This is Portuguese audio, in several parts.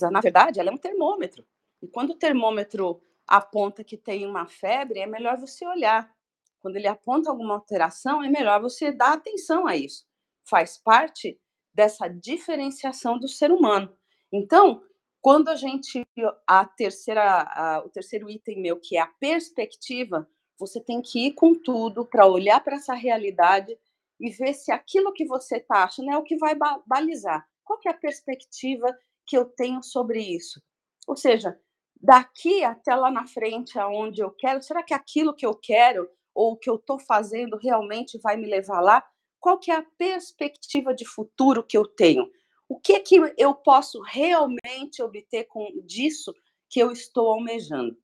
na verdade, ela é um termômetro. E quando o termômetro aponta que tem uma febre, é melhor você olhar. Quando ele aponta alguma alteração, é melhor você dar atenção a isso. Faz parte dessa diferenciação do ser humano. Então, quando a gente a terceira a, o terceiro item meu que é a perspectiva, você tem que ir com tudo para olhar para essa realidade e ver se aquilo que você está achando é o que vai balizar. Qual que é a perspectiva que eu tenho sobre isso? Ou seja, daqui até lá na frente, aonde eu quero, será que aquilo que eu quero ou o que eu estou fazendo realmente vai me levar lá? Qual que é a perspectiva de futuro que eu tenho? O que que eu posso realmente obter com disso que eu estou almejando?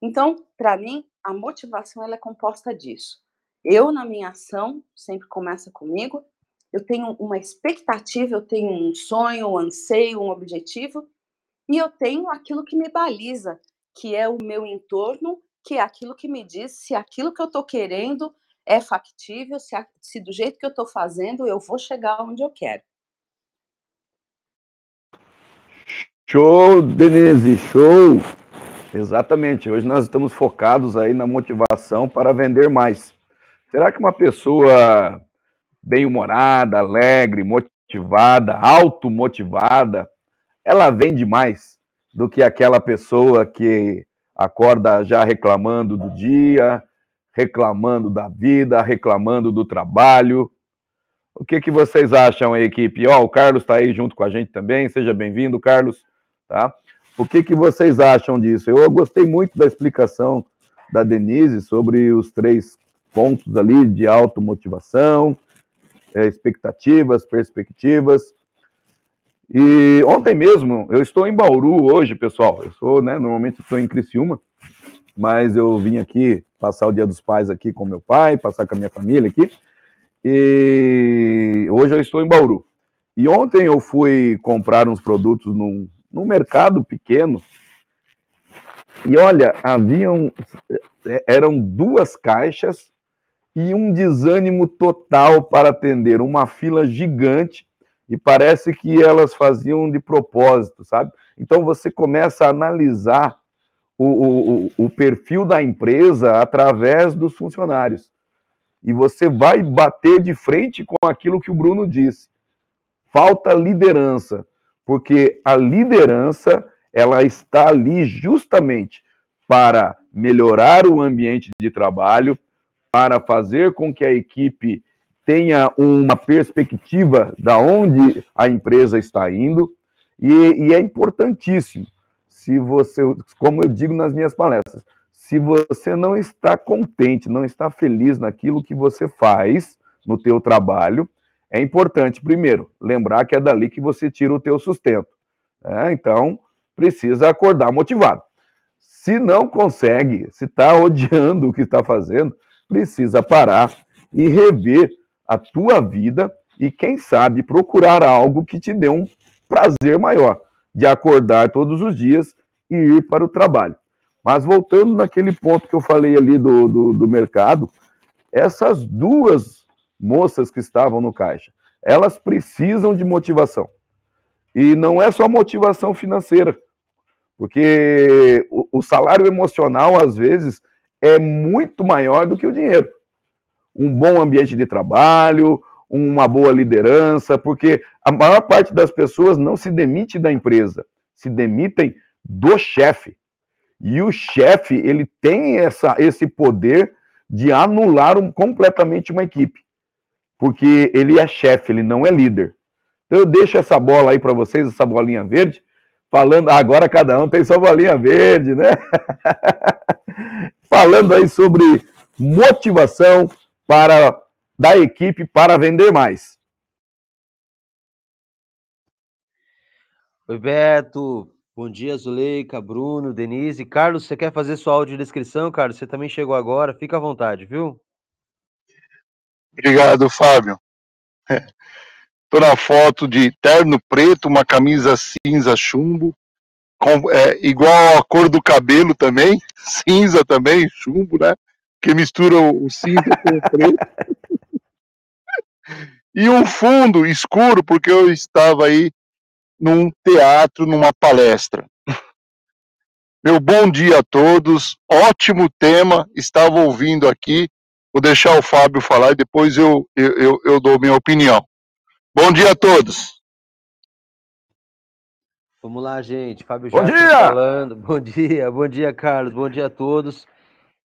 Então, para mim, a motivação ela é composta disso. Eu, na minha ação, sempre começa comigo, eu tenho uma expectativa, eu tenho um sonho, um anseio, um objetivo, e eu tenho aquilo que me baliza, que é o meu entorno, que é aquilo que me diz se aquilo que eu estou querendo é factível, se, se do jeito que eu estou fazendo eu vou chegar onde eu quero. Show, Denise, show! Exatamente. Hoje nós estamos focados aí na motivação para vender mais. Será que uma pessoa bem-humorada, alegre, motivada, automotivada, ela vende mais do que aquela pessoa que acorda já reclamando do dia, reclamando da vida, reclamando do trabalho. O que, que vocês acham equipe? Oh, o Carlos está aí junto com a gente também. Seja bem-vindo, Carlos. Tá? O que, que vocês acham disso? Eu gostei muito da explicação da Denise sobre os três pontos ali de automotivação, é, expectativas, perspectivas. E ontem mesmo, eu estou em Bauru hoje, pessoal. Eu sou, né, normalmente estou em Criciúma, mas eu vim aqui passar o Dia dos Pais aqui com meu pai, passar com a minha família aqui. E hoje eu estou em Bauru. E ontem eu fui comprar uns produtos num, num mercado pequeno. E olha, haviam eram duas caixas e um desânimo total para atender, uma fila gigante e parece que elas faziam de propósito, sabe? Então você começa a analisar o, o, o perfil da empresa através dos funcionários. E você vai bater de frente com aquilo que o Bruno disse. Falta liderança, porque a liderança ela está ali justamente para melhorar o ambiente de trabalho, para fazer com que a equipe tenha uma perspectiva da onde a empresa está indo, e, e é importantíssimo, se você, como eu digo nas minhas palestras, se você não está contente, não está feliz naquilo que você faz no teu trabalho, é importante, primeiro, lembrar que é dali que você tira o teu sustento. Né? Então, precisa acordar motivado. Se não consegue, se está odiando o que está fazendo, precisa parar e rever a tua vida e, quem sabe, procurar algo que te dê um prazer maior de acordar todos os dias e ir para o trabalho. Mas voltando naquele ponto que eu falei ali do, do, do mercado, essas duas moças que estavam no caixa, elas precisam de motivação. E não é só motivação financeira, porque o, o salário emocional, às vezes, é muito maior do que o dinheiro um bom ambiente de trabalho, uma boa liderança, porque a maior parte das pessoas não se demite da empresa, se demitem do chefe. E o chefe, ele tem essa, esse poder de anular um, completamente uma equipe, porque ele é chefe, ele não é líder. Então eu deixo essa bola aí para vocês, essa bolinha verde, falando, agora cada um tem sua bolinha verde, né? falando aí sobre motivação, para da equipe para vender mais. Oi, Beto. Bom dia, Zuleika, Bruno, Denise. Carlos, você quer fazer sua audiodescrição, Carlos? Você também chegou agora, fica à vontade, viu? Obrigado, Fábio. Estou na foto de terno preto, uma camisa cinza chumbo, com, é, igual a cor do cabelo também, cinza também, chumbo, né? que mistura o cinza com o preto. e um fundo escuro, porque eu estava aí num teatro, numa palestra. Meu bom dia a todos, ótimo tema, estava ouvindo aqui, vou deixar o Fábio falar e depois eu, eu, eu, eu dou minha opinião. Bom dia a todos. Vamos lá, gente. Fábio Bom dia! falando. Bom dia, bom dia, Carlos. Bom dia a todos.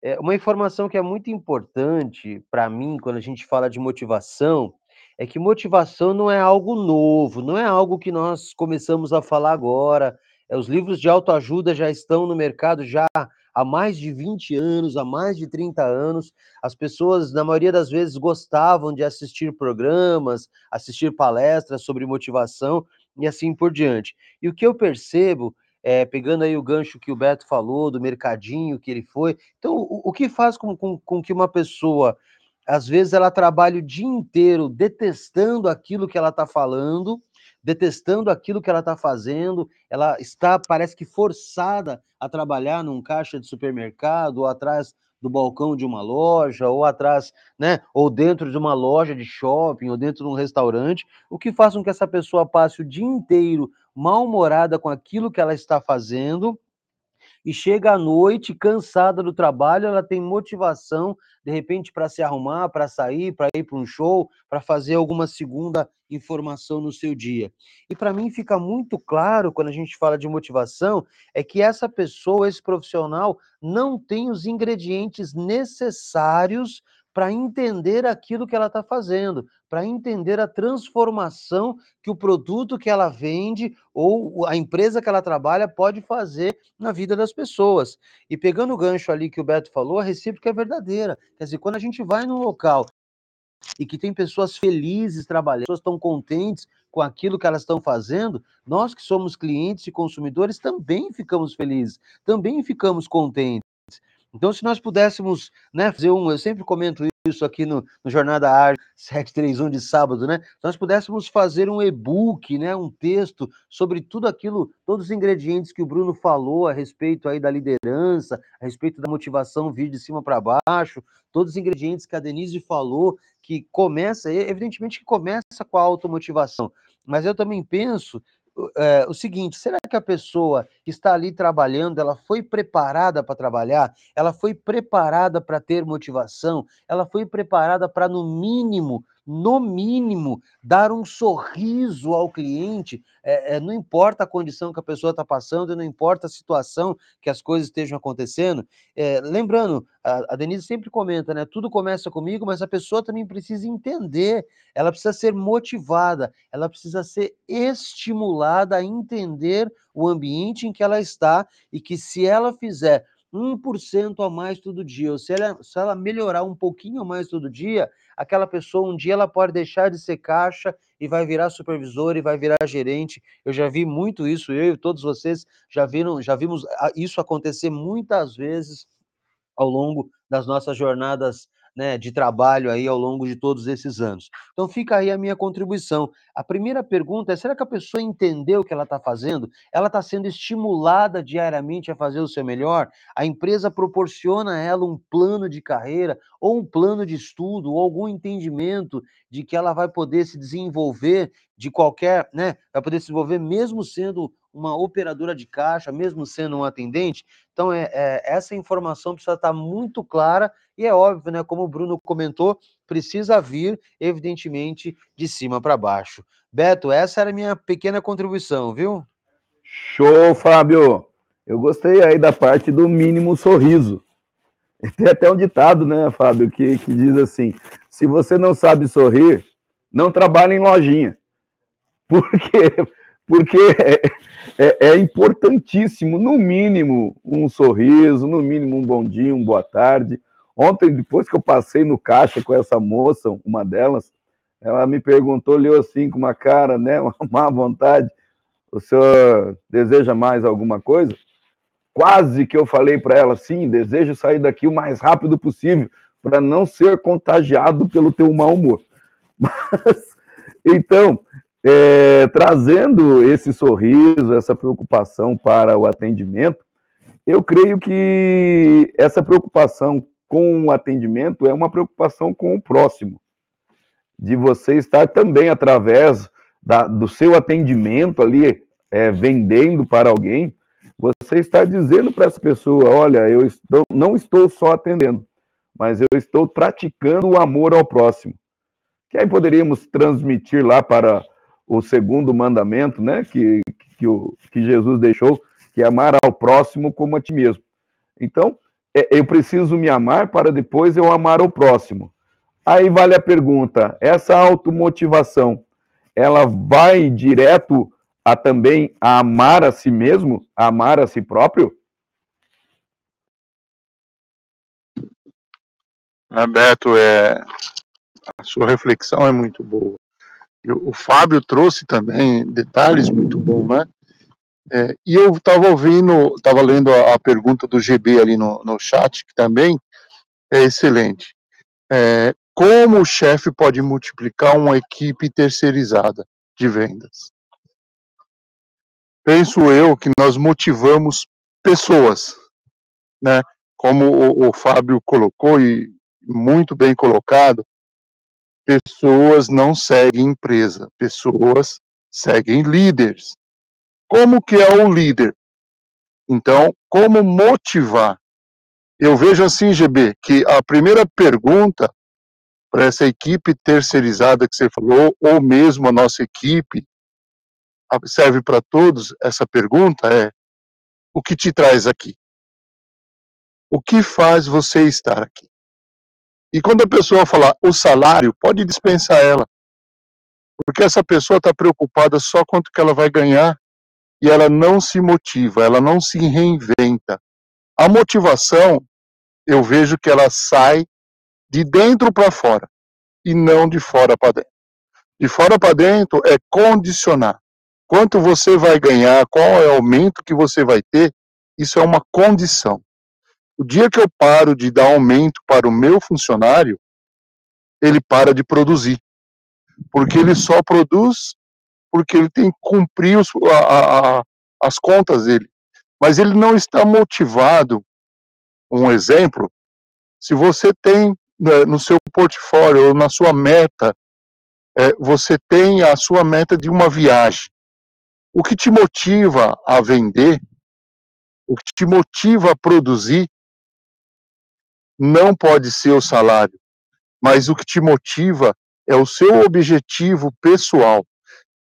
É, uma informação que é muito importante para mim quando a gente fala de motivação é que motivação não é algo novo, não é algo que nós começamos a falar agora. É, os livros de autoajuda já estão no mercado já há mais de 20 anos, há mais de 30 anos. As pessoas, na maioria das vezes, gostavam de assistir programas, assistir palestras sobre motivação e assim por diante. E o que eu percebo é, pegando aí o gancho que o Beto falou, do mercadinho que ele foi. Então, o, o que faz com, com, com, que uma pessoa, às vezes, ela trabalhe o dia inteiro detestando aquilo que ela está falando, detestando aquilo que ela está fazendo, ela está, parece que, forçada a trabalhar num caixa de supermercado ou atrás do balcão de uma loja, ou atrás, né, ou dentro de uma loja de shopping, ou dentro de um restaurante, o que faz com que essa pessoa passe o dia inteiro mal-humorada com aquilo que ela está fazendo, e chega à noite cansada do trabalho, ela tem motivação, de repente, para se arrumar, para sair, para ir para um show, para fazer alguma segunda informação no seu dia. E para mim fica muito claro, quando a gente fala de motivação, é que essa pessoa, esse profissional, não tem os ingredientes necessários para entender aquilo que ela está fazendo, para entender a transformação que o produto que ela vende ou a empresa que ela trabalha pode fazer na vida das pessoas. E pegando o gancho ali que o Beto falou, a recíproca é verdadeira. Quer dizer, quando a gente vai num local e que tem pessoas felizes trabalhando, pessoas estão contentes com aquilo que elas estão fazendo, nós que somos clientes e consumidores também ficamos felizes, também ficamos contentes. Então, se nós pudéssemos né, fazer um, eu sempre comento isso aqui no, no Jornada Ar 731 de sábado, né? Se nós pudéssemos fazer um e-book, né, um texto sobre tudo aquilo, todos os ingredientes que o Bruno falou a respeito aí da liderança, a respeito da motivação vir de cima para baixo, todos os ingredientes que a Denise falou, que começa, evidentemente que começa com a automotivação, mas eu também penso é, o seguinte: será que a pessoa está ali trabalhando, ela foi preparada para trabalhar? Ela foi preparada para ter motivação? Ela foi preparada para, no mínimo, no mínimo, dar um sorriso ao cliente, é, é, não importa a condição que a pessoa está passando, não importa a situação que as coisas estejam acontecendo. É, lembrando, a, a, Denise sempre comenta, né? Tudo começa comigo, mas a pessoa também precisa entender, ela precisa ser motivada, ela precisa ser estimulada a entender o ambiente em que ela está e que se ela fizer 1% a mais todo dia, ou se ela, se ela melhorar um pouquinho mais todo dia, aquela pessoa um dia ela pode deixar de ser caixa e vai virar supervisor e vai virar gerente. Eu já vi muito isso, eu e todos vocês já viram, já vimos isso acontecer muitas vezes ao longo das nossas jornadas né, de trabalho aí ao longo de todos esses anos. Então fica aí a minha contribuição. A primeira pergunta é: será que a pessoa entendeu o que ela está fazendo? Ela está sendo estimulada diariamente a fazer o seu melhor? A empresa proporciona a ela um plano de carreira, ou um plano de estudo, ou algum entendimento de que ela vai poder se desenvolver de qualquer, né? Vai poder se desenvolver mesmo sendo uma operadora de caixa, mesmo sendo um atendente. Então, é, é, essa informação precisa estar muito clara e é óbvio, né? Como o Bruno comentou, precisa vir, evidentemente, de cima para baixo. Beto, essa era a minha pequena contribuição, viu? Show, Fábio! Eu gostei aí da parte do mínimo sorriso. Tem até um ditado, né, Fábio, que, que diz assim: se você não sabe sorrir, não trabalhe em lojinha. Por quê? Porque é, é, importantíssimo, no mínimo, um sorriso, no mínimo um bom dia, uma boa tarde. Ontem, depois que eu passei no caixa com essa moça, uma delas, ela me perguntou, olhou assim com uma cara, né, uma má vontade, o senhor deseja mais alguma coisa? Quase que eu falei para ela, sim, desejo sair daqui o mais rápido possível, para não ser contagiado pelo teu mau humor. Mas, então, é, trazendo esse sorriso, essa preocupação para o atendimento, eu creio que essa preocupação com o atendimento é uma preocupação com o próximo, de você estar também através da, do seu atendimento ali, é, vendendo para alguém, você está dizendo para essa pessoa: olha, eu estou, não estou só atendendo, mas eu estou praticando o amor ao próximo. Que aí poderíamos transmitir lá para o segundo mandamento, né, que, que, o, que Jesus deixou, que é amar ao próximo como a ti mesmo. Então, é, eu preciso me amar para depois eu amar o próximo. Aí vale a pergunta: essa automotivação, ela vai direto a também a amar a si mesmo, a amar a si próprio? Beto, é, a sua reflexão é muito boa. O Fábio trouxe também detalhes muito bons, né? É, e eu estava ouvindo, estava lendo a, a, pergunta do GB ali no, no chat, que também é excelente. É, como o chefe pode multiplicar uma equipe terceirizada de vendas? Penso eu que nós motivamos pessoas, né? Como o, o Fábio colocou e muito bem colocado, pessoas não seguem empresa, pessoas seguem líderes. Como que é o líder? Então, como motivar? Eu vejo assim, GB, que a primeira pergunta para essa equipe terceirizada que você falou, ou mesmo a nossa equipe, serve para todos, essa pergunta é: o que te traz aqui? O que faz você estar aqui? E quando a pessoa falar o salário, pode dispensar ela. Porque essa pessoa está preocupada só quanto que ela vai ganhar e ela não se motiva, ela não se reinventa. A motivação, eu vejo que ela sai de dentro para fora e não de fora para dentro. De fora para dentro é condicionar. Quanto você vai ganhar, qual é o aumento que você vai ter, isso é uma condição. O dia que eu paro de dar aumento para o meu funcionário, ele para de produzir. Porque ele só produz porque ele tem que cumprir os, a, a, as contas dele. Mas ele não está motivado. Um exemplo, se você tem né, no seu portfólio ou na sua meta, é, você tem a sua meta de uma viagem. O que te motiva a vender, o que te motiva a produzir, não pode ser o salário, mas o que te motiva é o seu objetivo pessoal.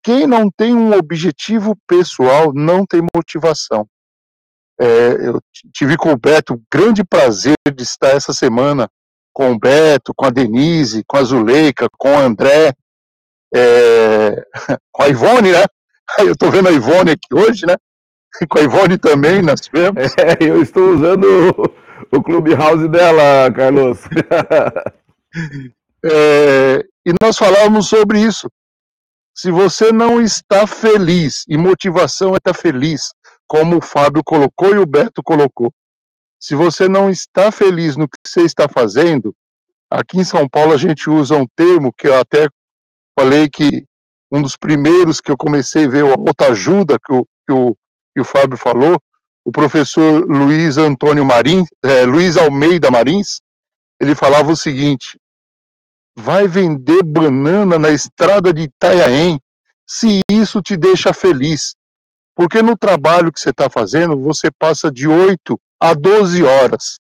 Quem não tem um objetivo pessoal não tem motivação. É, eu tive com o Beto um grande prazer de estar essa semana com o Beto, com a Denise, com a Zuleika, com o André, é, com a Ivone, né? Eu estou vendo a Ivone aqui hoje, né? Com a Ivone também nós vemos. É, eu estou usando o, Clubhouse dela, Carlos. É, e nós falávamos sobre isso. Se você não está feliz, e motivação é estar feliz, como o Fábio colocou e o Beto colocou. Se você não está feliz no que você está fazendo, aqui em São Paulo a gente usa um termo que eu até falei que um dos primeiros que eu comecei a ver o autoajuda que o, que o, que o Fábio falou, o professor Luiz Antônio Marins, é, Luiz Almeida Marins, ele falava o seguinte: vai vender banana na estrada de Itanhaém se isso te deixa feliz. Porque no trabalho que você está fazendo, você passa de 8 a 12 horas.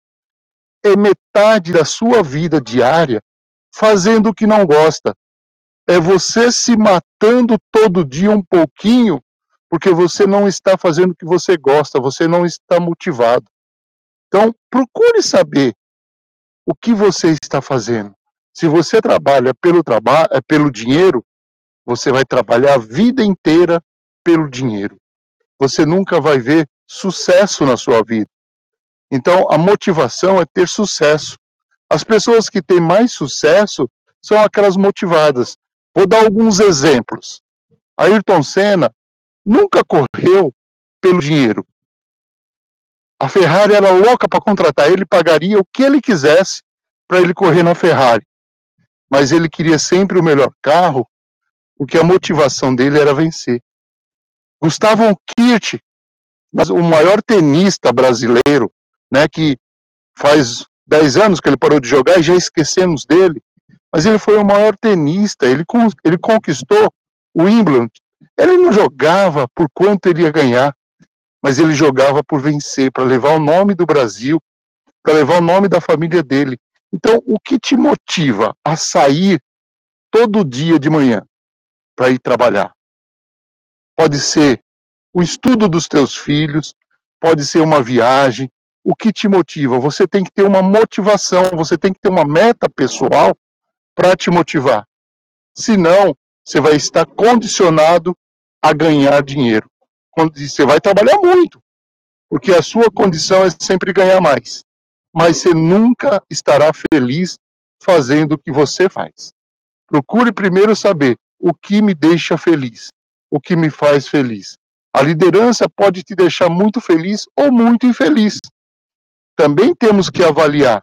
É metade da sua vida diária fazendo o que não gosta. É você se matando todo dia um pouquinho, porque você não está fazendo o que você gosta, você não está motivado. Então, procure saber o que você está fazendo. Se você trabalha pelo trabalho, é pelo dinheiro, você vai trabalhar a vida inteira pelo dinheiro. Você nunca vai ver sucesso na sua vida. Então, a motivação é ter sucesso. As pessoas que têm mais sucesso são aquelas motivadas. Vou dar alguns exemplos. Ayrton Senna nunca correu pelo dinheiro. A Ferrari era louca para contratar ele, pagaria o que ele quisesse para ele correr na Ferrari mas ele queria sempre o melhor carro, porque a motivação dele era vencer. Gustavo Kirch, o maior tenista brasileiro, né, que faz 10 anos que ele parou de jogar e já esquecemos dele, mas ele foi o maior tenista, ele, ele conquistou O Wimbledon, ele não jogava por quanto ele ia ganhar, mas ele jogava por vencer, para levar o nome do Brasil, para levar o nome da família dele. Então, o que te motiva a sair todo dia de manhã para ir trabalhar? Pode ser o estudo dos teus filhos, pode ser uma viagem. O que te motiva? Você tem que ter uma motivação, você tem que ter uma meta pessoal para te motivar. Senão, você vai estar condicionado a ganhar dinheiro. Você vai trabalhar muito, porque a sua condição é sempre ganhar mais. Mas você nunca estará feliz fazendo o que você faz. Procure primeiro saber o que me deixa feliz, o que me faz feliz. A liderança pode te deixar muito feliz ou muito infeliz. Também temos que avaliar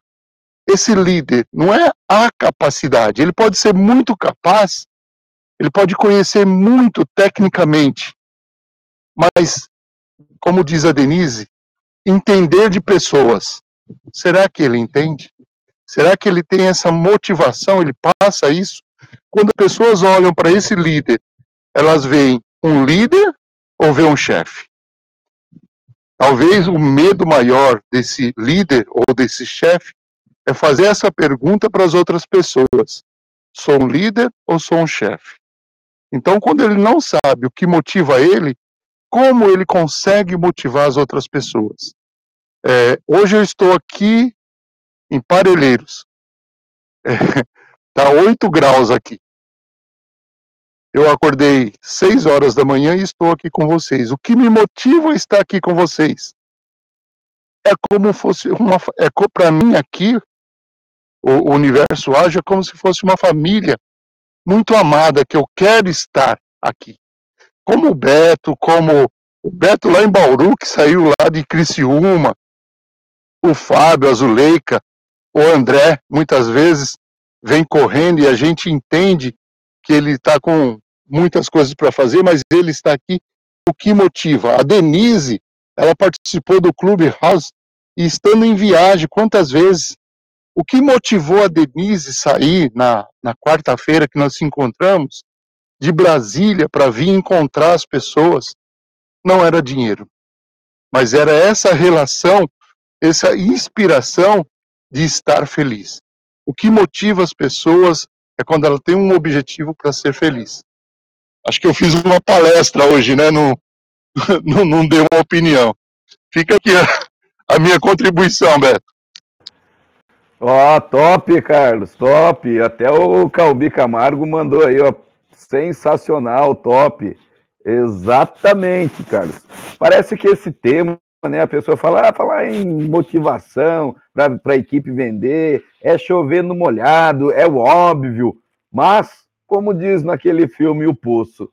esse líder não é a capacidade, ele pode ser muito capaz, ele pode conhecer muito tecnicamente, mas, como diz a Denise, entender de pessoas. Será que ele entende? Será que ele tem essa motivação? Ele passa isso? Quando as pessoas olham para esse líder, elas veem um líder ou veem um chefe? Talvez o medo maior desse líder ou desse chefe é fazer essa pergunta para as outras pessoas: sou um líder ou sou um chefe? Então, quando ele não sabe o que motiva ele, como ele consegue motivar as outras pessoas? É, hoje eu estou aqui em Parelheiros. Está é, 8 graus aqui. Eu acordei 6 horas da manhã e estou aqui com vocês. O que me motiva a estar aqui com vocês? É como fosse uma. É para mim aqui, o, universo age como se fosse uma família muito amada, que eu quero estar aqui. Como o Beto, como o Beto lá em Bauru, que saiu lá de Criciúma, o Fábio, a Zuleika, o André, muitas vezes vem correndo e a gente entende que ele está com muitas coisas para fazer, mas ele está aqui. O que motiva? A Denise, ela participou do Clube House e estando em viagem, quantas vezes o que motivou a Denise sair na, na quarta-feira que nós se encontramos de Brasília para vir encontrar as pessoas não era dinheiro, mas era essa relação, essa inspiração de estar feliz. O que motiva as pessoas é quando ela tem um objetivo para ser feliz. Acho que eu fiz uma palestra hoje, né? Não, não, não dei uma opinião. Fica aqui a, a minha contribuição, Beto. Ó, oh, top, Carlos, top. Até o Calbi Camargo mandou aí, ó. Sensacional, top. Exatamente, Carlos. Parece que esse tema, né? A pessoa fala, ah, em motivação para a equipe vender, é chover no molhado, é o óbvio. Mas, como diz naquele filme O Poço,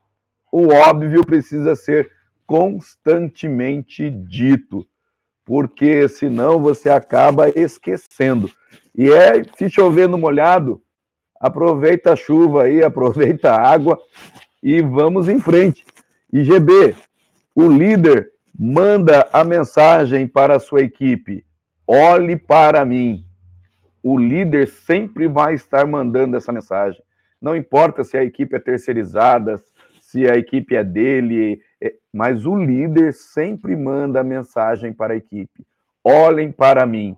o óbvio precisa ser constantemente dito, porque senão você acaba esquecendo. E é, se chover no molhado, aproveita a chuva aí, aproveita a água e vamos em frente. E GB, o líder manda a mensagem para a sua equipe: olhe para mim. O líder sempre vai estar mandando essa mensagem. Não importa se a equipe é terceirizada, se a equipe é dele, é, mas o líder sempre manda a mensagem para a equipe: olhem para mim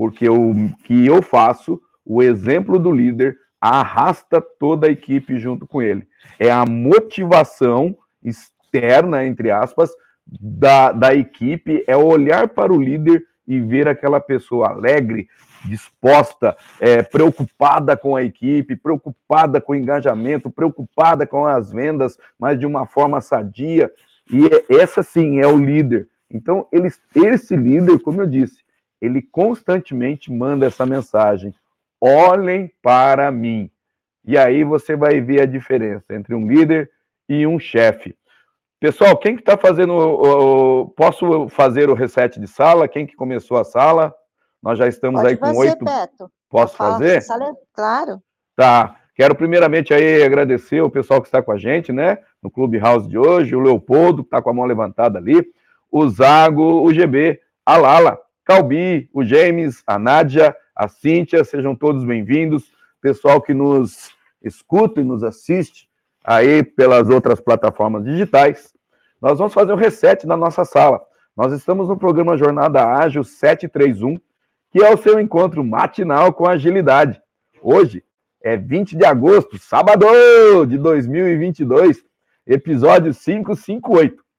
porque o que eu faço, o exemplo do líder arrasta toda a equipe junto com ele. É a motivação externa, entre aspas, da, da equipe, é olhar para o líder e ver aquela pessoa alegre, disposta, é, preocupada com a equipe, preocupada com o engajamento, preocupada com as vendas, mas de uma forma sadia. E essa sim é o líder. Então, ele, esse líder, como eu disse, ele constantemente manda essa mensagem: olhem para mim. E aí você vai ver a diferença entre um líder e um chefe. Pessoal, quem que está fazendo? O, posso fazer o reset de sala? Quem que começou a sala? Nós já estamos Pode aí com oito. Posso fazer? Sala, claro. Tá. Quero primeiramente aí agradecer o pessoal que está com a gente, né? No Clube House de hoje, o Leopoldo, que está com a mão levantada ali, o Zago, o GB, a Lala, Calbi, o James, a Nádia, a Cíntia, sejam todos bem-vindos. Pessoal que nos escuta e nos assiste aí pelas outras plataformas digitais, nós vamos fazer o reset na nossa sala. Nós estamos no programa Jornada Ágil 731, que é o seu encontro matinal com agilidade. Hoje é 20 de agosto, sábado de 2022, episódio 558.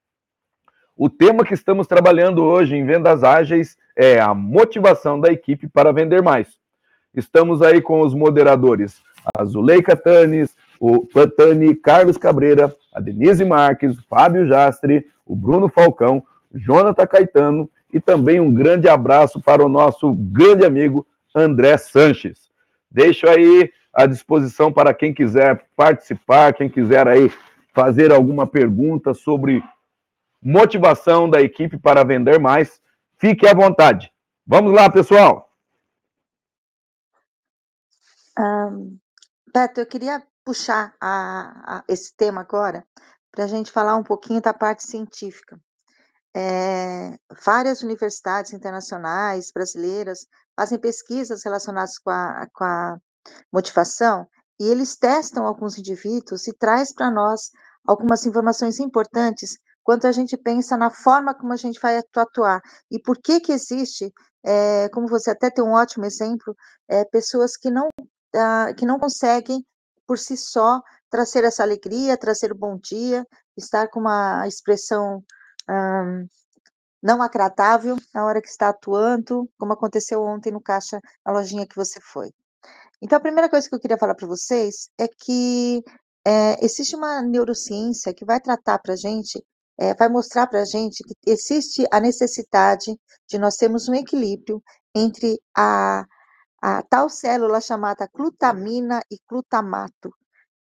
O tema que estamos trabalhando hoje em Vendas Ágeis é a motivação da equipe para vender mais. Estamos aí com os moderadores a Zuleika Tanes, o Tani Carlos Cabreira, a Denise Marques, o Fábio Jastre, o Bruno Falcão, Jonathan Caetano e também um grande abraço para o nosso grande amigo André Sanches. Deixo aí à disposição para quem quiser participar, quem quiser aí fazer alguma pergunta sobre motivação da equipe para vender mais, fique à vontade. Vamos lá, pessoal. Um, Beto, eu queria puxar a, a, esse tema agora para a gente falar um pouquinho da parte científica. É, várias universidades internacionais, brasileiras, fazem pesquisas relacionadas com a, com a motivação e eles testam alguns indivíduos e traz para nós algumas informações importantes quando a gente pensa na forma como a gente vai atuar e por que que existe, é, como você até tem um ótimo exemplo, é, pessoas que não uh, que não conseguem por si só trazer essa alegria, trazer o bom dia, estar com uma expressão um, não agradável na hora que está atuando, como aconteceu ontem no caixa, na lojinha que você foi. Então, a primeira coisa que eu queria falar para vocês é que é, existe uma neurociência que vai tratar para a gente, é, vai mostrar para a gente que existe a necessidade de nós termos um equilíbrio entre a, a tal célula chamada glutamina e glutamato.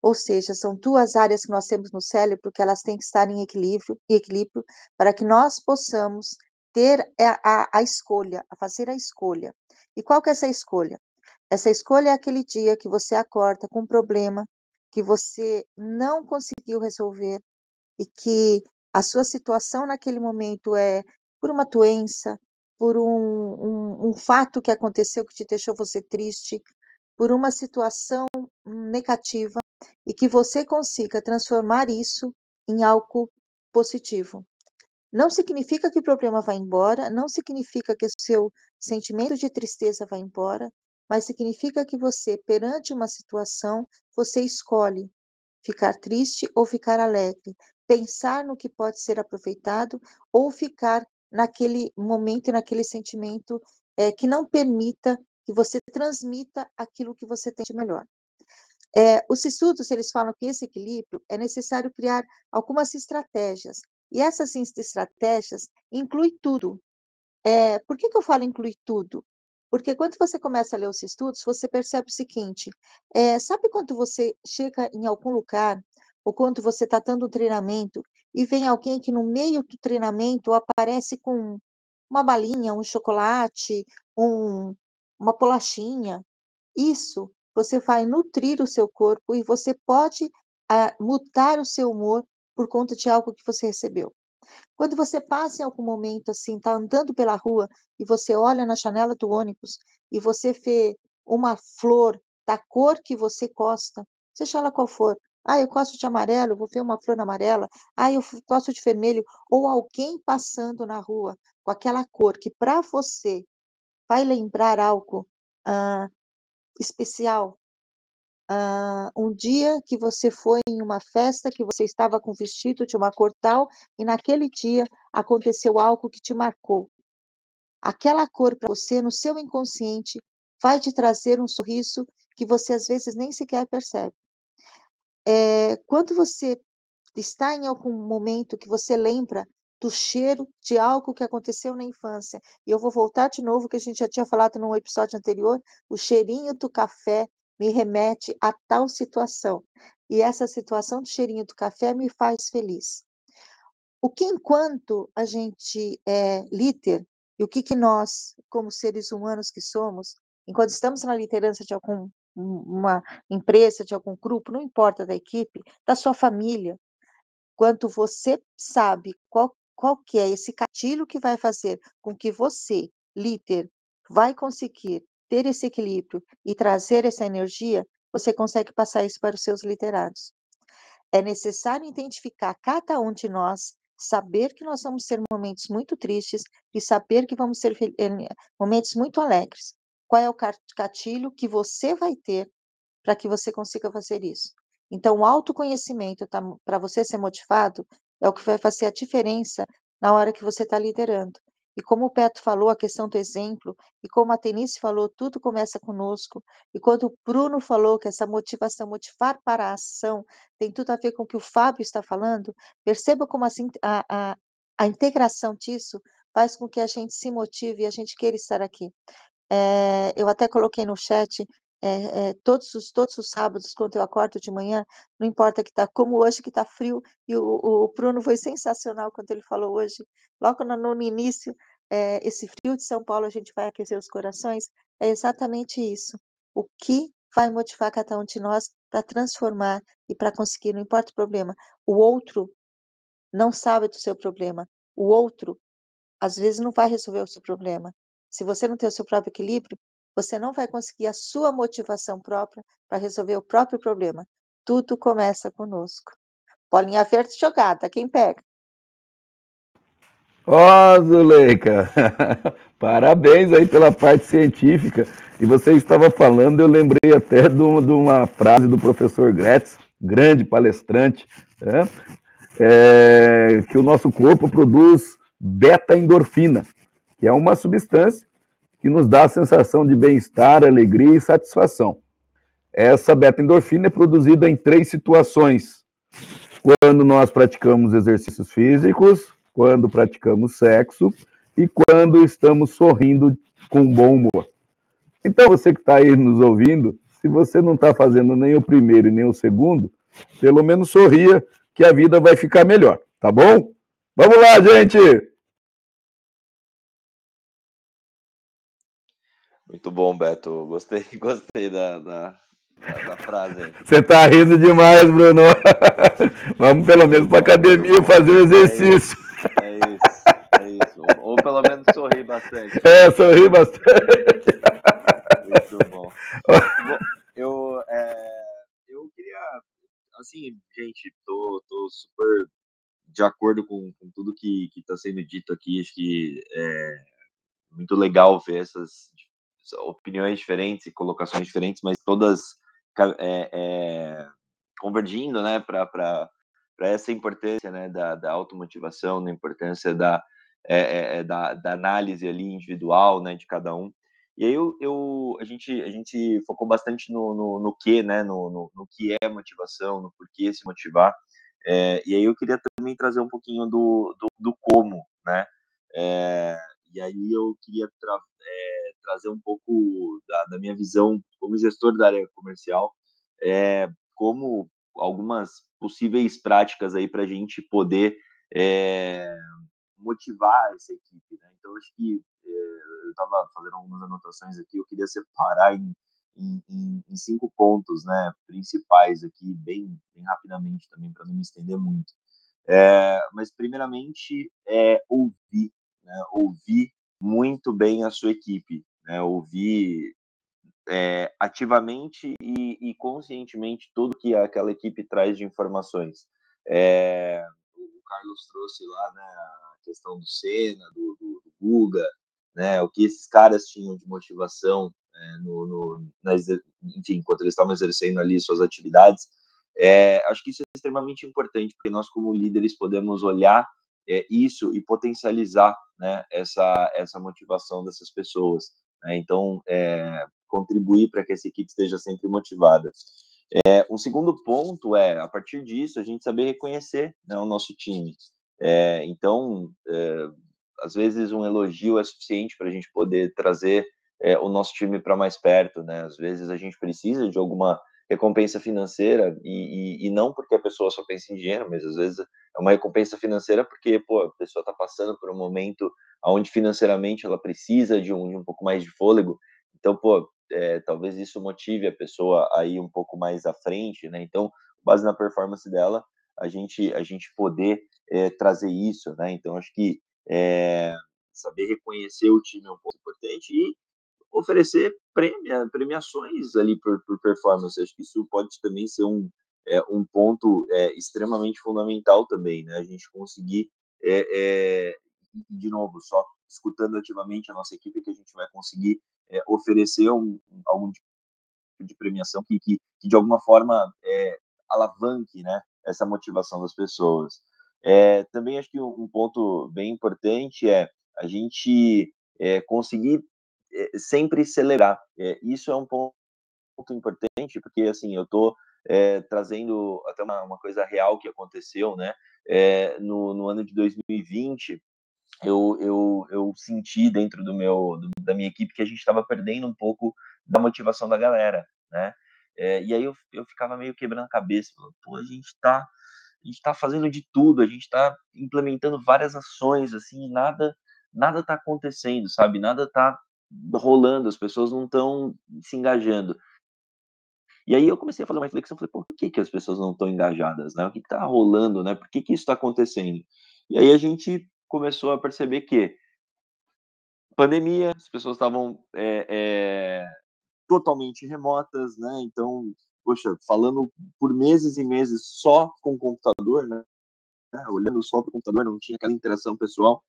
Ou seja, são duas áreas que nós temos no cérebro que elas têm que estar em equilíbrio, em equilíbrio para que nós possamos ter a, a, a escolha, a fazer a escolha. E qual que é essa escolha? Essa escolha é aquele dia que você acorda com um problema que você não conseguiu resolver e que a sua situação naquele momento é por uma doença, por um, um, um fato que aconteceu que te deixou você triste, por uma situação negativa e que você consiga transformar isso em algo positivo. Não significa que o problema vai embora, não significa que o seu sentimento de tristeza vai embora, mas significa que você, perante uma situação, você escolhe ficar triste ou ficar alegre, pensar no que pode ser aproveitado ou ficar naquele momento naquele sentimento é, que não permita que você transmita aquilo que você tem de melhor. É, os estudos, eles falam que esse equilíbrio é necessário criar algumas estratégias, e essas estratégias incluem tudo. É, por que, que eu falo inclui tudo? Porque quando você começa a ler os estudos, você percebe o seguinte: é, sabe quando você chega em algum lugar, ou quando você está dando treinamento, e vem alguém que no meio do treinamento aparece com uma balinha, um chocolate, um, uma bolachinha. Isso você vai nutrir o seu corpo e você pode uh, mudar o seu humor por conta de algo que você recebeu. Quando você passa em algum momento assim, está andando pela rua e você olha na janela do ônibus e você vê uma flor da cor que você gosta, seja ela qual for, ah, eu gosto de amarelo, vou ver uma flor amarela. Ah, eu gosto de vermelho. Ou alguém passando na rua com aquela cor que para você vai lembrar algo ah, especial. Ah, um dia que você foi em uma festa que você estava com vestido de uma cor tal e naquele dia aconteceu algo que te marcou. Aquela cor para você, no seu inconsciente, vai te trazer um sorriso que você às vezes nem sequer percebe. É, quando você está em algum momento que você lembra do cheiro de algo que aconteceu na infância. E eu vou voltar de novo, que a gente já tinha falado num episódio anterior, o cheirinho do café me remete a tal situação. E essa situação do cheirinho do café me faz feliz. O que enquanto a gente é líder, e o que, que nós, como seres humanos que somos, enquanto estamos na liderança de algum uma empresa, de algum grupo, não importa da equipe, da sua família, quanto você sabe qual qual que é esse gatilho que vai fazer com que você, líder, vai conseguir ter esse equilíbrio e trazer essa energia, você consegue passar isso para os seus liderados. É necessário identificar cada um de nós, saber que nós vamos ter momentos muito tristes e saber que vamos ter eh, momentos muito alegres. Qual é o gatilho que você vai ter para que você consiga fazer isso? Então, o autoconhecimento tá, para você ser motivado é o que vai fazer a diferença na hora que você está liderando. E como o Petro falou, a questão do exemplo, e como a Tenice falou, tudo começa conosco. E quando o Bruno falou que essa motivação, motivar para a ação, tem tudo a ver com o que o Fábio está falando, perceba como assim, a, a, a integração disso faz com que a gente se motive e a gente queira estar aqui. É, eu até coloquei no chat é, é, todos, os, todos os sábados, quando eu acordo de manhã, não importa que está, como hoje que está frio, e o, o, Bruno foi sensacional quando ele falou hoje, logo no, no início, é, esse frio de São Paulo, a gente vai aquecer os corações, é exatamente isso. O que vai motivar cada um de nós para transformar e para conseguir, não importa o problema. O outro não sabe do seu problema. O outro, às vezes, não vai resolver o seu problema. Se você não tem o seu próprio equilíbrio, você não vai conseguir a sua motivação própria para resolver o próprio problema. Tudo começa conosco. Bolinha verde jogada, quem pega? Ó, oh, Zuleika, parabéns aí pela parte científica. E você estava falando, eu lembrei até de uma frase do professor Gretz, grande palestrante, né? é, que o nosso corpo produz beta-endorfina, que é uma substância que nos dá a sensação de bem-estar, alegria e satisfação. Essa beta-endorfina é produzida em três situações: quando nós praticamos exercícios físicos, quando praticamos sexo e quando estamos sorrindo com bom humor. Então, você que está aí nos ouvindo, se você não está fazendo nem o primeiro e nem o segundo, pelo menos sorria que a vida vai ficar melhor, tá bom? Vamos lá, gente! Muito bom, Beto. Gostei, gostei da, da, da frase. Você tá rindo demais, Bruno. Vamos pelo menos para academia fazer o exercício. É isso, é isso. Ou, ou pelo menos sorrir bastante. É, sorrir bastante. Muito bom. bom eu, é, eu queria, assim, gente, tô, tô super de acordo com, com tudo que está sendo dito aqui. Acho que é muito legal ver essas opiniões diferentes e colocações diferentes, mas todas é, é, convergindo, né, para essa importância, né, da, da automotivação, da importância da, é, é, da, da, análise ali individual, né, de cada um. E aí eu, eu a gente a gente focou bastante no, no, no que, né, no, no, no, que é motivação, no porquê se motivar. É, e aí eu queria também trazer um pouquinho do, do, do como, né? É, e aí eu queria tra é, trazer um pouco da, da, minha visão como gestor da área comercial, é, como algumas possíveis práticas aí para a gente poder é, motivar essa equipe. Né? Então, acho que eu estava fazendo algumas anotações aqui, eu queria separar em, em, em cinco pontos né, principais aqui, bem, bem rapidamente também, para não me estender muito. É, mas, primeiramente, é ouvir né, ouvir muito bem a sua equipe, né, ouvir é, ativamente e, e, conscientemente tudo que aquela equipe traz de informações. É, o Carlos trouxe lá né, a questão do Senna, do, do, do Guga, né, o que esses caras tinham de motivação é, no, no enfim, enquanto eles estavam exercendo ali suas atividades. É, acho que isso é extremamente importante, porque nós, como líderes, podemos olhar é, isso e potencializar né, essa, essa motivação dessas pessoas. Né? Então, é, contribuir para que essa equipe esteja sempre motivada. É, um segundo ponto é, a partir disso, a gente saber reconhecer né, o nosso time. É, então, é, às vezes um elogio é suficiente para a gente poder trazer é, o nosso time para mais perto, né? Às vezes a gente precisa de alguma recompensa financeira e, e, e, não porque a pessoa só pensa em dinheiro, mas às vezes é uma recompensa financeira porque pô, a pessoa está passando por um momento onde financeiramente ela precisa de um, de um pouco mais de fôlego. Então, pô, é, talvez isso motive a pessoa a ir um pouco mais à frente, né? Então, base na performance dela, a gente a gente poder é, trazer isso, né? Então, acho que é, saber reconhecer o time é um ponto importante e oferecer premia, premiações ali por, por performance. Acho que isso pode também ser um, é, um ponto é, extremamente fundamental também, né? A gente conseguir, é, é, de novo, só escutando ativamente a nossa equipe, que a gente vai conseguir é, oferecer um, algum tipo de premiação que, que, que de alguma forma é, alavanque né, essa motivação das pessoas. É, também acho que um, ponto bem importante é a gente conseguir sempre celebrar. Isso é um ponto importante, porque assim, eu estou é, trazendo até uma, uma, coisa real que aconteceu, né? É, no, no, ano de 2020, eu, eu, eu senti dentro do meu do, da minha equipe que a gente estava perdendo um pouco da motivação da galera, né? É, e aí eu, eu ficava meio quebrando a cabeça, pô, a gente está a gente está fazendo de tudo, a gente está implementando várias ações, assim, nada nada está acontecendo, sabe? Nada está rolando, as pessoas não estão se engajando. E aí eu comecei a fazer uma reflexão, falei, por que, que as pessoas não estão engajadas, né? O que está rolando, né? Por que, que isso está acontecendo? E aí a gente começou a perceber que pandemia, as pessoas estavam é, é, totalmente remotas, né? Então, poxa, falando por meses e meses só com o computador, né? Olhando só para o computador, não tinha aquela interação pessoal.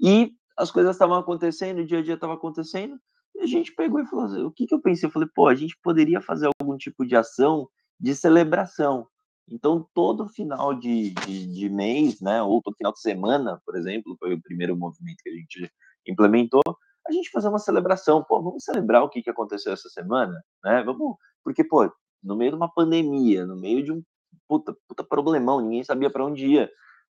E as coisas estavam acontecendo, o dia a dia estava acontecendo, e a gente pegou e falou assim, o que, que eu pensei? Eu falei, pô, a gente poderia fazer algum tipo de ação de celebração. Então, todo final de, de, de, mês, né, ou todo final de semana, por exemplo, foi o primeiro movimento que a gente implementou, a gente fazer uma celebração. Pô, vamos celebrar o que, que aconteceu essa semana, né? Vamos, porque, pô, no meio de uma pandemia, no meio de um puta, puta problemão, ninguém sabia para onde ia.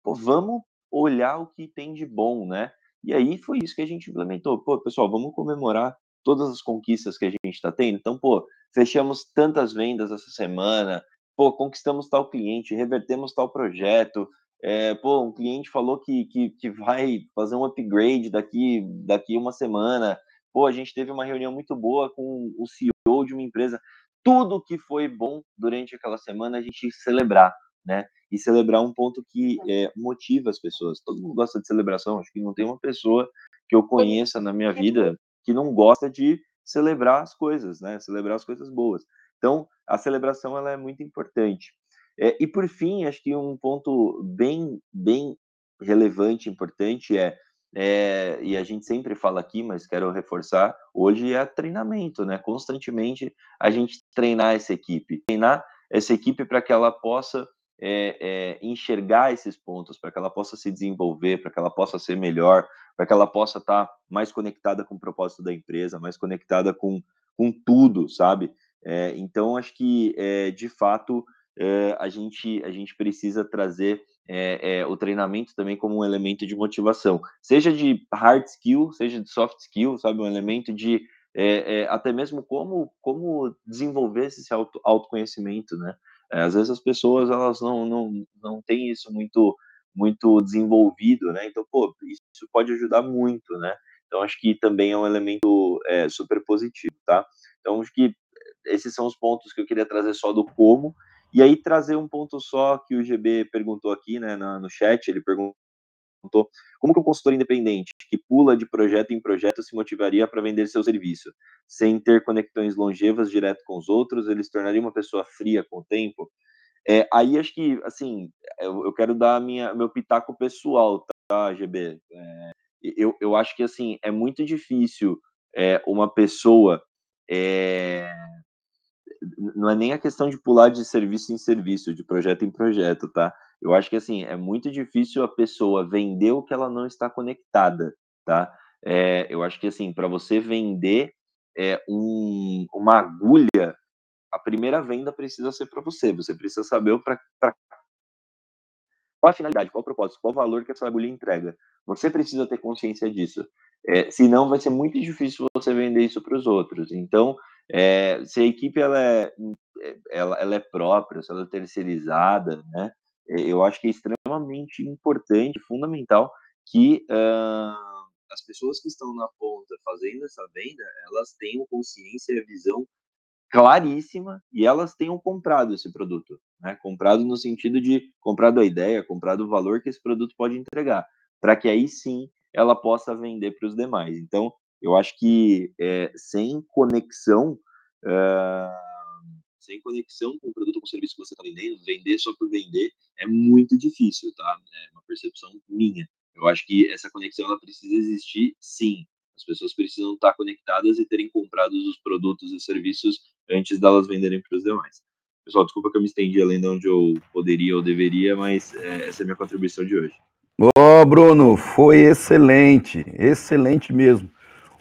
Pô, vamos olhar o que tem de bom, né? E aí foi isso que a gente implementou. Pô, pessoal, vamos comemorar todas as conquistas que a gente está tendo. Então, pô, fechamos tantas vendas essa semana, pô, conquistamos tal cliente, revertemos tal projeto, é, pô, um cliente falou que, que, que vai fazer um upgrade daqui, daqui uma semana, pô, a gente teve uma reunião muito boa com o CEO de uma empresa. Tudo que foi bom durante aquela semana a gente celebrar, né? E celebrar um ponto que é, motiva as pessoas. Todo mundo gosta de celebração, acho que não tem uma pessoa que eu conheça na minha vida que não gosta de celebrar as coisas, né? Celebrar as coisas boas. Então, a celebração ela é muito importante. É, e por fim, acho que um ponto bem, bem relevante, importante é, é, e a gente sempre fala aqui, mas quero reforçar, hoje é treinamento, né? Constantemente a gente treinar essa equipe, treinar essa equipe para que ela possa é, é, enxergar esses pontos, para que ela possa se desenvolver, para que ela possa ser melhor, para que ela possa estar tá mais conectada com o propósito da empresa, mais conectada com, com tudo, sabe? É, então, acho que, de fato, a, gente, a gente precisa trazer o treinamento também como um elemento de motivação, seja de hard skill, seja de soft skill, sabe? Um elemento de até mesmo como, como desenvolver esse auto, autoconhecimento, né? Às vezes as pessoas elas não, não, não têm isso muito muito desenvolvido, né? Então, pô, isso pode ajudar muito, né? Então, acho que também é um elemento é, super positivo, tá? Então, acho que esses são os pontos que eu queria trazer só do como. E aí, trazer um ponto só que o GB perguntou aqui, né, no chat, ele perguntou como que um consultor independente que pula de projeto em projeto se motivaria para vender seu serviço, sem ter conexões longevas direto com os outros, ele se tornaria uma pessoa fria com o tempo? É, aí acho que, assim, eu, eu quero dar minha, meu pitaco pessoal, tá, GB? É, eu, eu acho que, assim, é muito difícil é, uma pessoa é, não é nem a questão de pular de serviço em serviço, de projeto em projeto, tá? Eu acho que assim é muito difícil a pessoa vender o que ela não está conectada, tá? É, eu acho que assim para você vender é, um, uma agulha, a primeira venda precisa ser para você. Você precisa saber para qual a finalidade, qual o propósito, qual o valor que essa agulha entrega. Você precisa ter consciência disso. É, senão vai ser muito difícil você vender isso para os outros. Então, é, se a equipe ela é, ela, ela é própria, se ela é terceirizada, né? É, eu acho que é extremamente importante, fundamental que uh, as pessoas que estão na ponta fazendo essa venda, elas tenham consciência e visão claríssima e elas tenham comprado esse produto, né? Comprado no sentido de comprado a ideia, comprado o valor que esse produto pode entregar, para que aí sim ela possa vender para os demais. Então, eu acho que é, sem conexão, uh, conexão com o produto ou com o serviço que você está vendendo, vender só por vender é muito difícil, tá? É uma percepção minha. Eu acho que essa conexão ela precisa existir, sim. As pessoas precisam estar conectadas e terem comprado os produtos e serviços antes delas venderem para os demais. Pessoal, desculpa que eu me estendi além de onde eu poderia ou deveria, mas é, essa é a minha contribuição de hoje. Ô, oh, Bruno, foi excelente, excelente mesmo.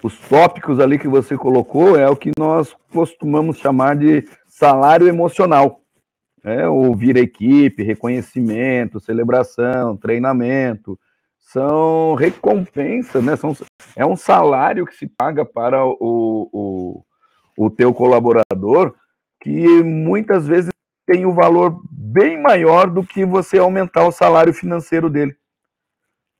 Os tópicos ali que você colocou é o que nós costumamos chamar de salário emocional. É, ouvir a equipe, reconhecimento, celebração, treinamento, são recompensas, né? São, é um salário que se paga para o, o, o teu colaborador que muitas vezes tem um valor bem maior do que você aumentar o salário financeiro dele.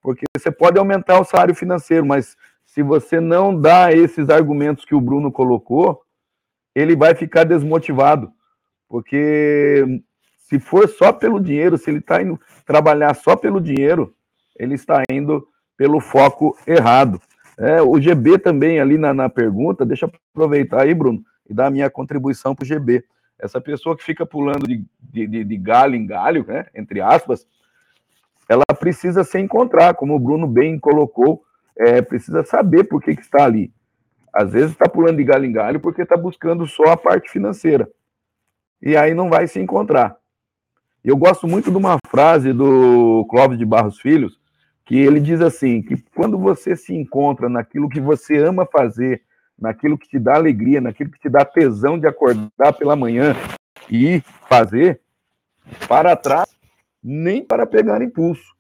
Porque você pode aumentar o salário financeiro, mas se você não dá esses argumentos que o Bruno colocou, ele vai ficar desmotivado. Porque se for só pelo dinheiro, se ele está indo trabalhar só pelo dinheiro, ele está indo pelo foco errado. É, o GB também ali na, na pergunta, deixa eu aproveitar aí, Bruno, e dar a minha contribuição para o GB. Essa pessoa que fica pulando de, de, de galho em galho, né, entre aspas, ela precisa se encontrar, como o Bruno bem colocou, é, precisa saber por que, que está ali. Às vezes está pulando de galho em galho porque está buscando só a parte financeira. E aí não vai se encontrar. Eu gosto muito de uma frase do Clóvis de Barros Filhos, que ele diz assim, que quando você se encontra naquilo que você ama fazer, naquilo que te dá alegria, naquilo que te dá tesão de acordar pela manhã e fazer, para trás nem para pegar impulso.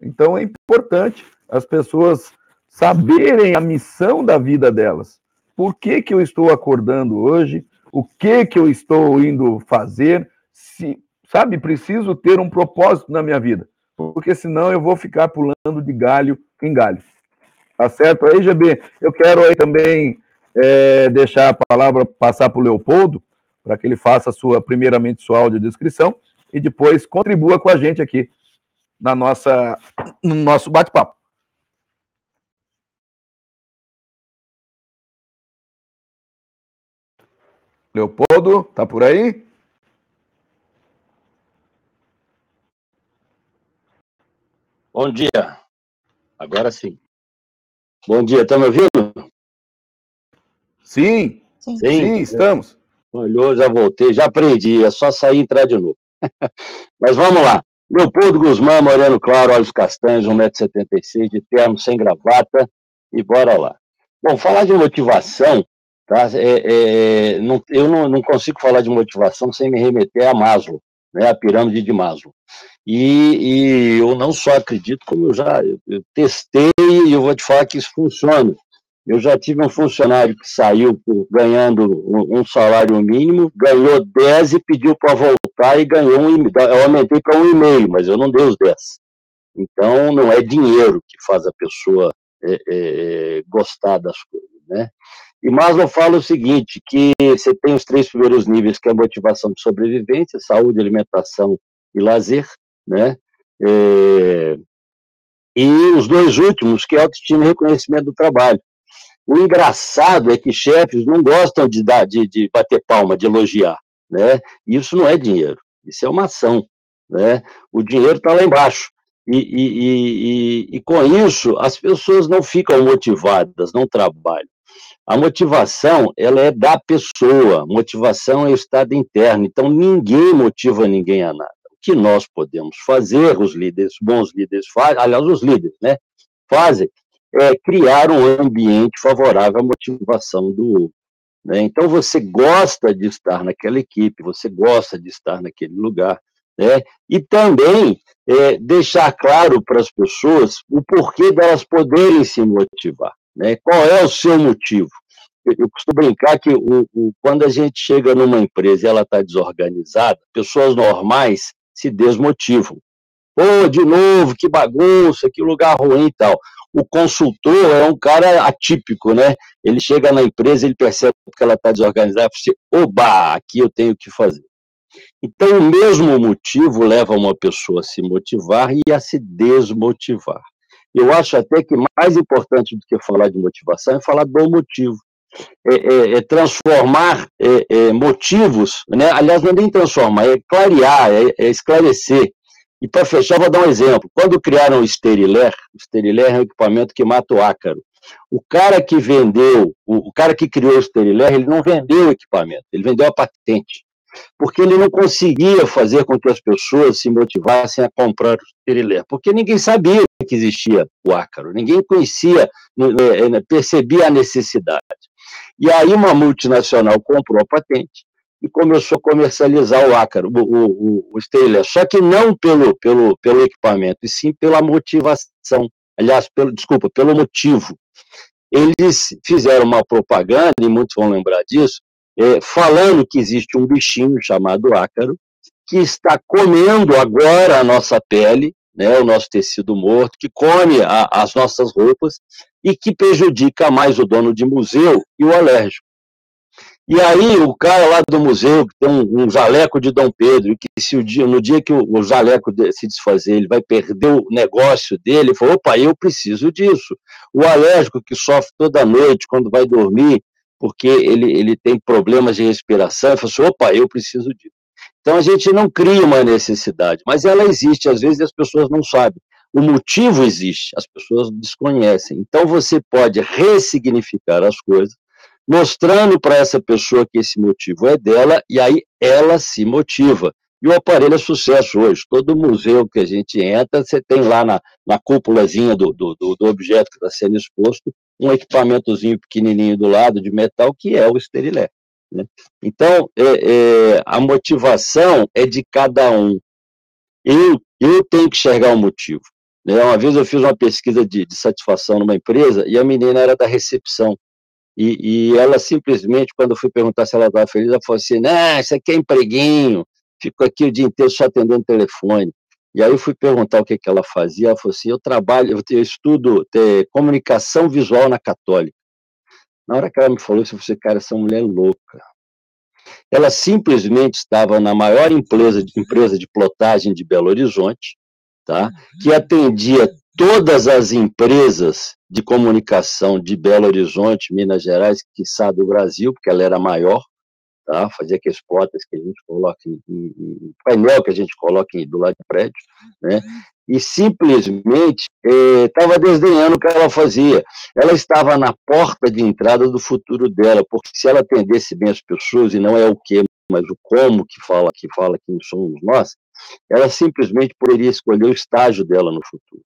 Então é importante as pessoas saberem a missão da vida delas. Por que, que eu estou acordando hoje? O que que eu estou indo fazer? Se, sabe, preciso ter um propósito na minha vida, porque senão eu vou ficar pulando de galho em galho. Tá certo? Aí, GB, eu quero aí também é, deixar a palavra passar para o Leopoldo, para que ele faça sua, primeiramente, sua audiodescrição, e depois contribua com a gente aqui na nossa, no nosso bate-papo. Leopoldo, tá por aí? Bom dia. Agora sim. Bom dia, tá me ouvindo? Sim, sim, sim estamos. Olhou, já voltei, já aprendi, é só sair e entrar de novo. Mas vamos lá. Leopoldo Guzmão, moreno claro, olhos castanhos, 1,76m, de terno, sem gravata, e bora lá. Bom, falar de motivação, tá? É, é, não, eu não, não, consigo falar de motivação sem me remeter a Maslow, né, a pirâmide de Maslow. E, e eu não só acredito, como eu já eu, eu testei e eu vou te falar que isso funciona. Eu já tive um funcionário que saiu ganhando um, salário mínimo, ganhou 10 e pediu para voltar e ganhou um. Eu aumentei para um e-mail, mas eu não dei os 10. Então, não é dinheiro que faz a pessoa é, é, gostar das coisas, né? E Maslow fala o seguinte, que você tem os três primeiros níveis, que é a motivação de sobrevivência, saúde, alimentação e lazer, né? É, e os dois últimos, que é autoestima e reconhecimento do trabalho. O engraçado é que chefes não gostam de, dar, de, de bater palma, de elogiar. Né? Isso não é dinheiro, isso é uma ação. Né? O dinheiro está lá embaixo. E, e, e, e, com isso, as pessoas não ficam motivadas, não trabalham. A motivação, ela é da pessoa, motivação é o estado interno, então ninguém motiva ninguém a nada. O que nós podemos fazer, os líderes, bons líderes fazem, aliás, os líderes, né, fazem, é, criar um ambiente favorável à motivação do outro. Né? Então, você gosta de estar naquela equipe, você gosta de estar naquele lugar, né? e também é, deixar claro para as pessoas o porquê delas poderem se motivar. Né? Qual é o seu motivo? Eu, costumo brincar que o, o, quando a gente chega numa empresa e ela está desorganizada, pessoas normais se desmotivam. Pô, de novo, que bagunça, que lugar ruim e tal o consultor é um cara atípico, né? Ele chega na empresa, ele percebe que ela está desorganizada, e fala assim, oba, aqui eu tenho que fazer. Então, o mesmo motivo leva uma pessoa a se motivar e a se desmotivar. Eu acho até que mais importante do que falar de motivação é falar do motivo. é, é, é transformar é, motivos, né? aliás, não é nem transformar, é clarear, é, esclarecer. E para fechar, vou dar um exemplo. Quando criaram o Steriler, o Steriler é um equipamento que mata o ácaro. O cara que vendeu, o, cara que criou o Steriler, ele não vendeu o equipamento, ele vendeu a patente porque ele não conseguia fazer com que as pessoas se motivassem a comprar o Terilé, porque ninguém sabia que existia o ácaro, ninguém conhecia, né, né, né, percebia a necessidade. E aí uma multinacional comprou a patente e começou a comercializar o ácaro, o, o, o só que não pelo, pelo, pelo equipamento, e sim pela motivação, aliás, pelo, desculpa, pelo motivo. Eles fizeram uma propaganda, e muitos vão lembrar disso, é, falando que existe um bichinho chamado ácaro, que está comendo agora a nossa pele, né, o nosso tecido morto, que come a, as nossas roupas e que prejudica mais o dono de museu e o alérgico. E aí o cara lá do museu, que tem um, um jaleco de Dom Pedro, que se o dia, no dia que o, o jaleco se desfazer, ele vai perder o negócio dele, falou, opa, eu preciso disso. O alérgico que sofre toda noite quando vai dormir, porque ele, ele tem problemas de respiração, e fala assim, opa, eu preciso disso. Então a gente não cria uma necessidade, mas ela existe, às vezes as pessoas não sabem. O motivo existe, as pessoas desconhecem. Então você pode ressignificar as coisas, mostrando para essa pessoa que esse motivo é dela, e aí ela se motiva. E o aparelho é sucesso hoje. Todo museu que a gente entra, você tem lá na, na cúpulazinha do, do, do objeto que está sendo exposto um equipamentozinho pequenininho do lado de metal, que é o esterilé. Né? Então, é, é, a motivação é de cada um. Eu, eu tenho que enxergar o motivo. Né? Uma vez eu fiz uma pesquisa de, de satisfação numa empresa e a menina era da recepção. E, e ela simplesmente, quando eu fui perguntar se ela estava feliz, ela falou assim: Não, isso aqui é empreguinho, fico aqui o dia inteiro só atendendo telefone. E aí eu fui perguntar o que, que ela fazia, ela falou assim, eu trabalho, eu estudo comunicação visual na Católica. Na hora que ela me falou isso, eu falei, assim, cara, essa mulher é louca. Ela simplesmente estava na maior empresa, empresa de plotagem de Belo Horizonte, tá? que atendia todas as empresas de comunicação de Belo Horizonte, Minas Gerais, que sabe do Brasil, porque ela era maior, tá? fazer aqueles plotters que a gente coloca em, em, painel que a gente coloca em, do lado do prédio, né? E simplesmente estava eh, desdenhando o que ela fazia. Ela estava na porta de entrada do futuro dela, porque se ela atendesse bem as pessoas, e não é o que, mas o como que fala, que fala quem somos nós, ela simplesmente poderia escolher o estágio dela no futuro.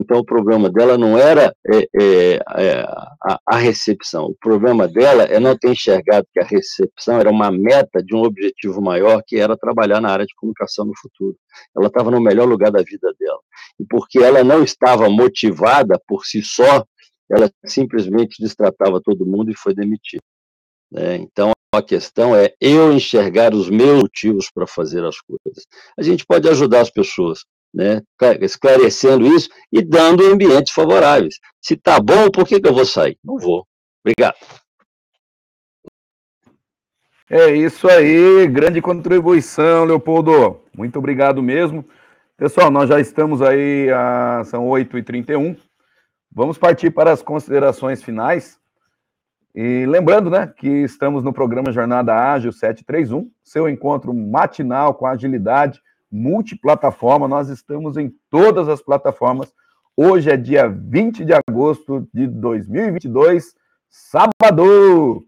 Então, o problema dela não era é, é, é, a, a, recepção, o problema dela é não ter enxergado que a recepção era uma meta de um objetivo maior, que era trabalhar na área de comunicação no futuro. Ela estava no melhor lugar da vida dela. E porque ela não estava motivada por si só, ela simplesmente destratava todo mundo e foi demitida. Né? Então, a questão é eu enxergar os meus motivos para fazer as coisas. A gente pode ajudar as pessoas, né, esclarecendo isso e dando ambientes favoráveis. Se tá bom, por que, que eu vou sair? Não vou. Obrigado. É isso aí, grande contribuição, Leopoldo. Muito obrigado mesmo. Pessoal, nós já estamos aí, a, são 8h31. Vamos partir para as considerações finais. E lembrando, né, que estamos no programa Jornada Ágil 731, seu encontro matinal com agilidade multiplataforma, nós estamos em todas as plataformas. Hoje é dia 20 de agosto de 2022, sábado,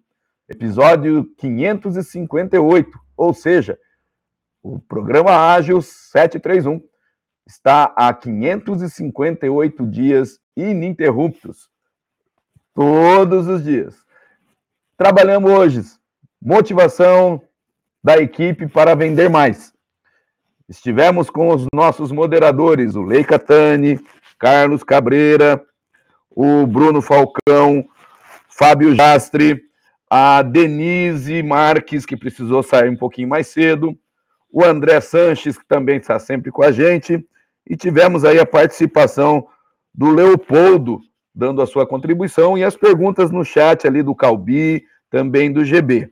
episódio 558, ou seja, o programa Ágil 731 está há 558 dias ininterruptos, todos os dias. Trabalhamos hoje motivação da equipe para vender mais. Estivemos com os nossos moderadores, o Lei Catani, Carlos Cabreira, o Bruno Falcão, Fábio Jastre, a Denise Marques, que precisou sair um pouquinho mais cedo, o André Sanches, que também está sempre com a gente, e tivemos aí a participação do Leopoldo, dando a sua contribuição, e as perguntas no chat ali do Calbi, também do GB.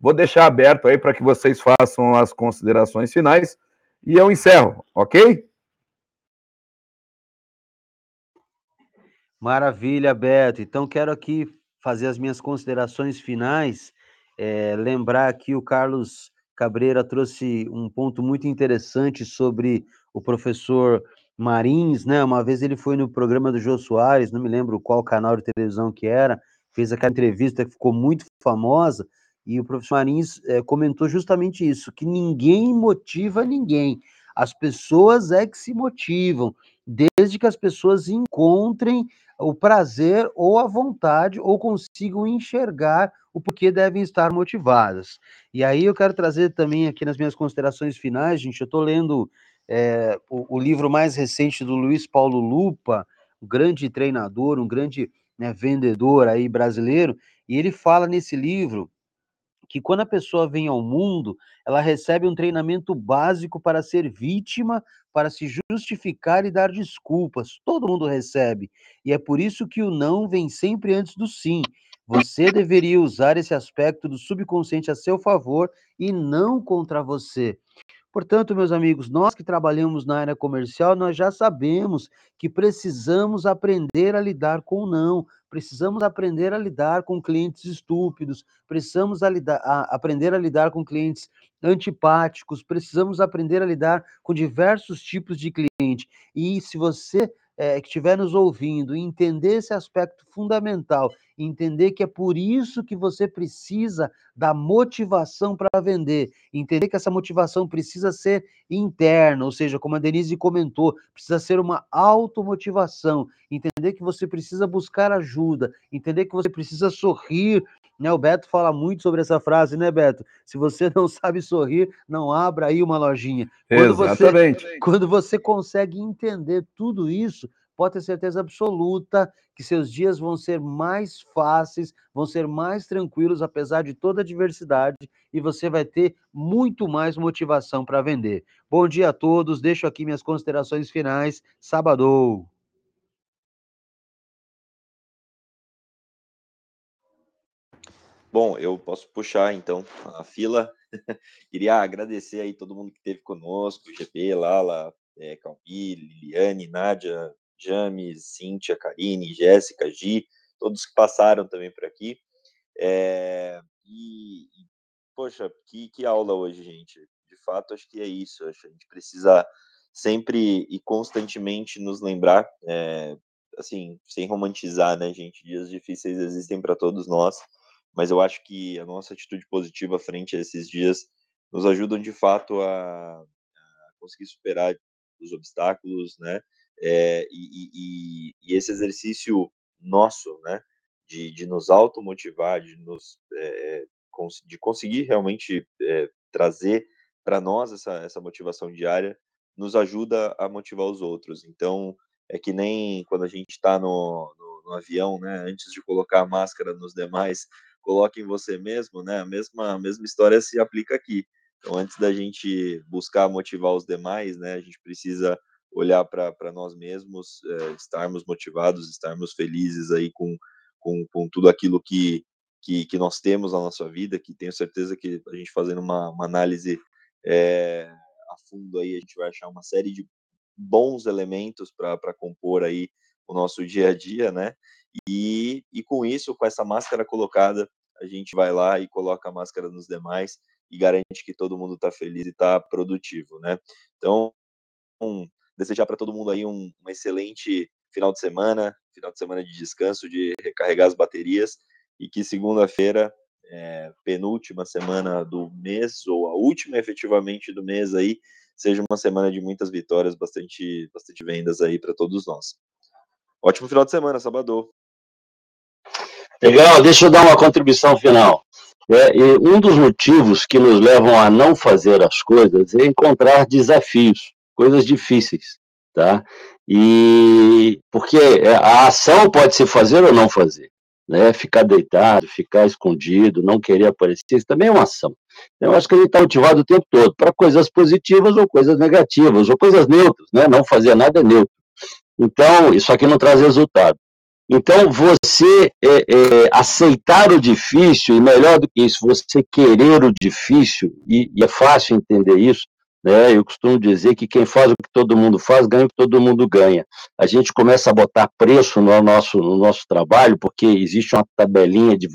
Vou deixar aberto aí para que vocês façam as considerações finais e eu encerro, ok? Maravilha, Beto. Então, quero aqui fazer as minhas considerações finais, é, lembrar que o Carlos Cabreira trouxe um ponto muito interessante sobre o professor Marins, né? Uma vez ele foi no programa do Jô Soares, não me lembro qual canal de televisão que era, fez aquela entrevista que ficou muito famosa, e o professor Marins é, comentou justamente isso, que ninguém motiva ninguém. As pessoas é que se motivam, desde que as pessoas encontrem o prazer ou a vontade ou consigam enxergar o porquê devem estar motivadas. E aí eu quero trazer também aqui nas minhas considerações finais, gente, eu estou lendo é, o, o, livro mais recente do Luiz Paulo Lupa, um grande treinador, um grande né, vendedor aí brasileiro, e ele fala nesse livro que quando a pessoa vem ao mundo, ela recebe um treinamento básico para ser vítima, para se justificar e dar desculpas. Todo mundo recebe. E é por isso que o não vem sempre antes do sim. Você deveria usar esse aspecto do subconsciente a seu favor e não contra você. Portanto, meus amigos, nós que trabalhamos na área comercial, nós já sabemos que precisamos aprender a lidar com o não, precisamos aprender a lidar com clientes estúpidos, precisamos a lidar, a, aprender a lidar com clientes antipáticos, precisamos aprender a lidar com diversos tipos de cliente. E se você é, que estiver nos ouvindo entender esse aspecto fundamental, entender que é por isso que você precisa da motivação para vender, entender que essa motivação precisa ser interna, ou seja, como a Denise comentou, precisa ser uma automotivação, entender que você precisa buscar ajuda, entender que você precisa sorrir né? O Beto fala muito sobre essa frase, né, Beto? Se você não sabe sorrir, não abra aí uma lojinha. Quando Exatamente. Você, quando você consegue entender tudo isso, pode ter certeza absoluta que seus dias vão ser mais fáceis, vão ser mais tranquilos, apesar de toda a diversidade, e você vai ter muito mais motivação para vender. Bom dia a todos, deixo aqui minhas considerações finais. Sábado! Bom, eu posso puxar então a fila. Queria agradecer aí todo mundo que esteve conosco, GP, Lala, é, Calvi, Liliane, Nádia, James, Cíntia, Karine, Jéssica, Gi, todos que passaram também por aqui. É, e, e, poxa, que, que aula hoje, gente. De fato, acho que é isso. Acho que a gente precisa sempre e constantemente nos lembrar, é, assim, sem romantizar, né, gente? Dias difíceis existem para todos nós mas eu acho que a nossa atitude positiva frente a esses dias nos ajudam de fato a, a conseguir superar os obstáculos, né? É, e, e, e, esse exercício nosso, né, de, de nos automotivar, de nos é, de conseguir realmente é, trazer para nós essa, essa motivação diária, nos ajuda a motivar os outros. Então, é que nem quando a gente está no, no, no, avião, né, antes de colocar a máscara nos demais, coloque em você mesmo, né? A mesma, a mesma história se aplica aqui. Então, antes da gente buscar motivar os demais, né, a gente precisa olhar para nós mesmos, é, estarmos motivados, estarmos felizes aí com, com, com tudo aquilo que, que, que, nós temos na nossa vida, que tenho certeza que a gente fazendo uma, uma análise é, a fundo aí, a gente vai achar uma série de bons elementos para compor aí o nosso dia a dia, né? E, e com isso, com essa máscara colocada, a gente vai lá e coloca a máscara nos demais e garante que todo mundo está feliz e está produtivo, né? Então, um, desejar para todo mundo aí um, um, excelente final de semana, final de semana de descanso, de recarregar as baterias e que segunda-feira, é, penúltima semana do mês ou a última efetivamente do mês aí, seja uma semana de muitas vitórias, bastante, bastante vendas aí para todos nós. Ótimo final de semana, sábado. Legal, deixa eu dar uma contribuição final. É, um dos motivos que nos levam a não fazer as coisas é encontrar desafios, coisas difíceis, tá? E porque a ação pode se fazer ou não fazer, né? Ficar deitado, ficar escondido, não querer aparecer, isso também é uma ação. Eu acho que a gente está motivado o tempo todo para coisas positivas ou coisas negativas, ou coisas neutras, né? Não fazer nada é neutro. Então, isso aqui não traz resultado. Então, você é, é, aceitar o difícil, e melhor do que isso, você querer o difícil, e, e, é fácil entender isso, Né? Eu costumo dizer que quem faz o que todo mundo faz, ganha o que todo mundo ganha. A gente começa a botar preço no nosso, no nosso trabalho, porque existe uma tabelinha de